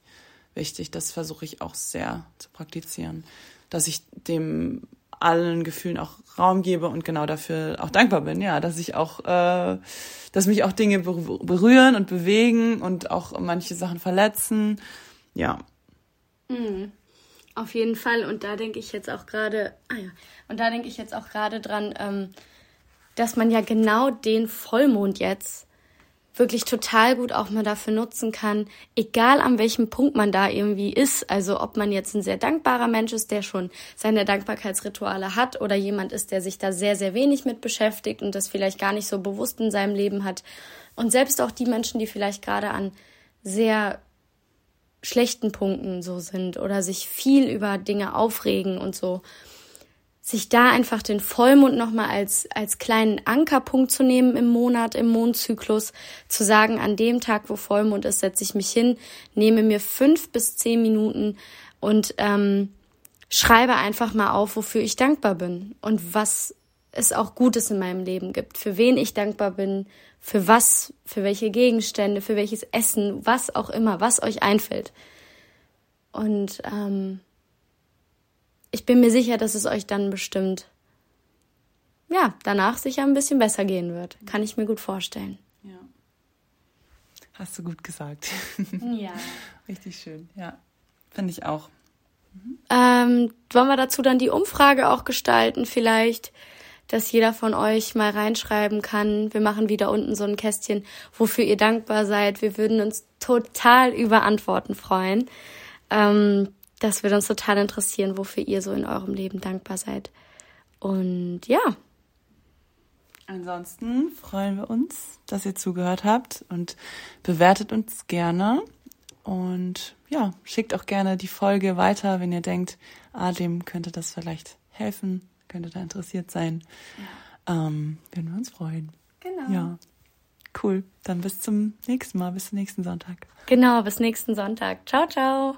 wichtig. Das versuche ich auch sehr zu praktizieren, dass ich dem allen Gefühlen auch Raum gebe und genau dafür auch dankbar bin, ja, dass ich auch, äh, dass mich auch Dinge berühren und bewegen und auch manche Sachen verletzen, ja. Mhm. Auf jeden Fall und da denke ich jetzt auch gerade, ah ja, und da denke ich jetzt auch gerade dran, ähm, dass man ja genau den Vollmond jetzt wirklich total gut auch mal dafür nutzen kann, egal an welchem Punkt man da irgendwie ist. Also ob man jetzt ein sehr dankbarer Mensch ist, der schon seine Dankbarkeitsrituale hat oder jemand ist, der sich da sehr, sehr wenig mit beschäftigt und das vielleicht gar nicht so bewusst in seinem Leben hat. Und selbst auch die Menschen, die vielleicht gerade an sehr schlechten Punkten so sind oder sich viel über Dinge aufregen und so sich da einfach den Vollmond nochmal als, als kleinen Ankerpunkt zu nehmen im Monat, im Mondzyklus, zu sagen, an dem Tag, wo Vollmond ist, setze ich mich hin, nehme mir fünf bis zehn Minuten und ähm, schreibe einfach mal auf, wofür ich dankbar bin und was es auch Gutes in meinem Leben gibt, für wen ich dankbar bin, für was, für welche Gegenstände, für welches Essen, was auch immer, was euch einfällt. Und ähm, ich bin mir sicher, dass es euch dann bestimmt, ja, danach sicher ein bisschen besser gehen wird. Kann ich mir gut vorstellen. Ja. Hast du gut gesagt. Ja. Richtig schön, ja. Finde ich auch. Mhm. Ähm, wollen wir dazu dann die Umfrage auch gestalten, vielleicht, dass jeder von euch mal reinschreiben kann. Wir machen wieder unten so ein Kästchen, wofür ihr dankbar seid. Wir würden uns total über Antworten freuen. Ähm, das würde uns total interessieren, wofür ihr so in eurem Leben dankbar seid. Und ja. Ansonsten freuen wir uns, dass ihr zugehört habt und bewertet uns gerne. Und ja, schickt auch gerne die Folge weiter, wenn ihr denkt, ah, dem könnte das vielleicht helfen, könnte da interessiert sein. Ja. Ähm, würden wir uns freuen. Genau. Ja. Cool. Dann bis zum nächsten Mal, bis zum nächsten Sonntag. Genau, bis nächsten Sonntag. Ciao, ciao.